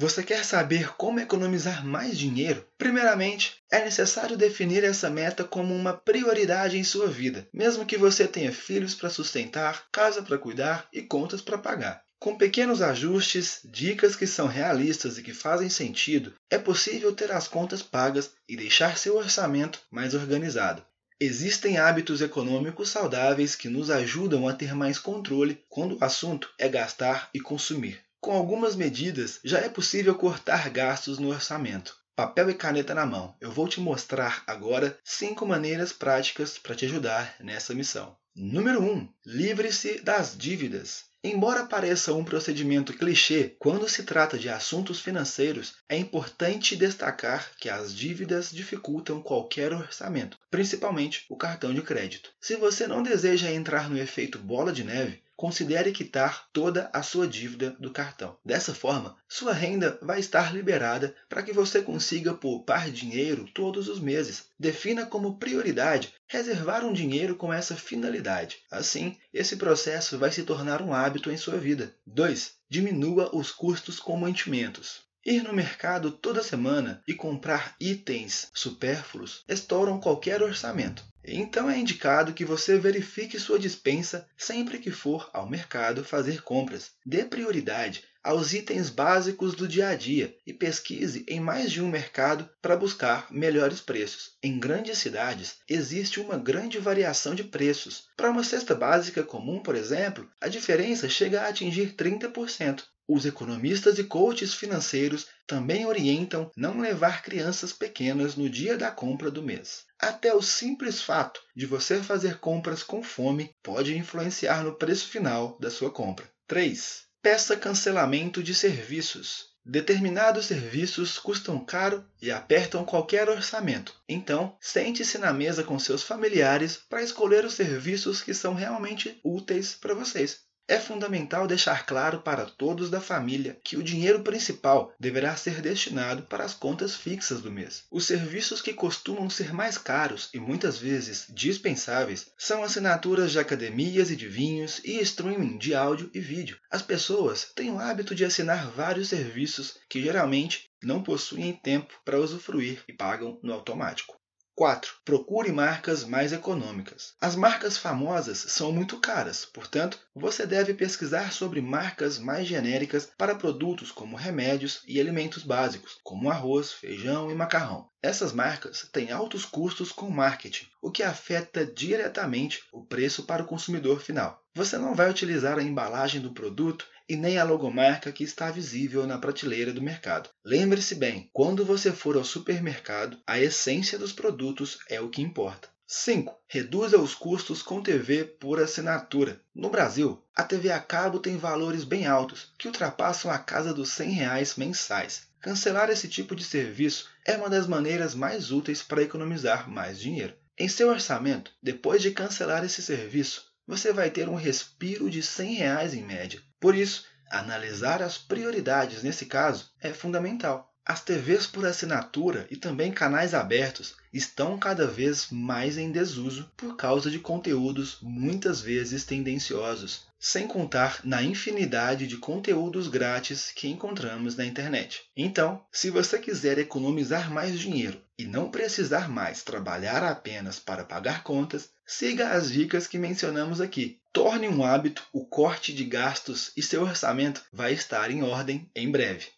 Você quer saber como economizar mais dinheiro? Primeiramente, é necessário definir essa meta como uma prioridade em sua vida, mesmo que você tenha filhos para sustentar, casa para cuidar e contas para pagar. Com pequenos ajustes, dicas que são realistas e que fazem sentido, é possível ter as contas pagas e deixar seu orçamento mais organizado. Existem hábitos econômicos saudáveis que nos ajudam a ter mais controle quando o assunto é gastar e consumir. Com algumas medidas, já é possível cortar gastos no orçamento. Papel e caneta na mão. Eu vou te mostrar agora cinco maneiras práticas para te ajudar nessa missão. Número 1. Um, Livre-se das dívidas. Embora pareça um procedimento clichê, quando se trata de assuntos financeiros, é importante destacar que as dívidas dificultam qualquer orçamento, principalmente o cartão de crédito. Se você não deseja entrar no efeito bola de neve, considere quitar toda a sua dívida do cartão. Dessa forma, sua renda vai estar liberada para que você consiga poupar dinheiro todos os meses. Defina como prioridade reservar um dinheiro com essa finalidade. Assim, esse processo vai se tornar um hábito em sua vida. 2. Diminua os custos com mantimentos. Ir no mercado toda semana e comprar itens supérfluos estouram qualquer orçamento. Então é indicado que você verifique sua dispensa sempre que for ao mercado fazer compras. Dê prioridade aos itens básicos do dia a dia e pesquise em mais de um mercado para buscar melhores preços. Em grandes cidades, existe uma grande variação de preços. Para uma cesta básica comum, por exemplo, a diferença chega a atingir 30%. Os economistas e coaches financeiros também orientam não levar crianças pequenas no dia da compra do mês. Até o simples fato de você fazer compras com fome pode influenciar no preço final da sua compra. 3. Peça cancelamento de serviços. Determinados serviços custam caro e apertam qualquer orçamento. Então, sente-se na mesa com seus familiares para escolher os serviços que são realmente úteis para vocês. É fundamental deixar claro para todos da família que o dinheiro principal deverá ser destinado para as contas fixas do mês. Os serviços que costumam ser mais caros e muitas vezes dispensáveis são assinaturas de academias e de vinhos e streaming de áudio e vídeo. As pessoas têm o hábito de assinar vários serviços que geralmente não possuem tempo para usufruir e pagam no automático. 4. Procure marcas mais econômicas. As marcas famosas são muito caras, portanto, você deve pesquisar sobre marcas mais genéricas para produtos como remédios e alimentos básicos, como arroz, feijão e macarrão. Essas marcas têm altos custos com marketing, o que afeta diretamente o preço para o consumidor final. Você não vai utilizar a embalagem do produto e nem a logomarca que está visível na prateleira do mercado. Lembre-se bem, quando você for ao supermercado, a essência dos produtos é o que importa. 5. Reduza os custos com TV por assinatura. No Brasil, a TV a cabo tem valores bem altos, que ultrapassam a casa dos 100 reais mensais. Cancelar esse tipo de serviço é uma das maneiras mais úteis para economizar mais dinheiro. Em seu orçamento, depois de cancelar esse serviço, você vai ter um respiro de 100 reais em média. Por isso, analisar as prioridades nesse caso é fundamental. As TVs por assinatura e também canais abertos estão cada vez mais em desuso por causa de conteúdos muitas vezes tendenciosos, sem contar na infinidade de conteúdos grátis que encontramos na internet. Então, se você quiser economizar mais dinheiro e não precisar mais trabalhar apenas para pagar contas, siga as dicas que mencionamos aqui. Torne um hábito o corte de gastos e seu orçamento vai estar em ordem em breve.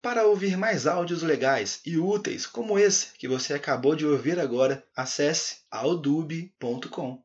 Para ouvir mais áudios legais e úteis como esse que você acabou de ouvir agora, acesse audube.com.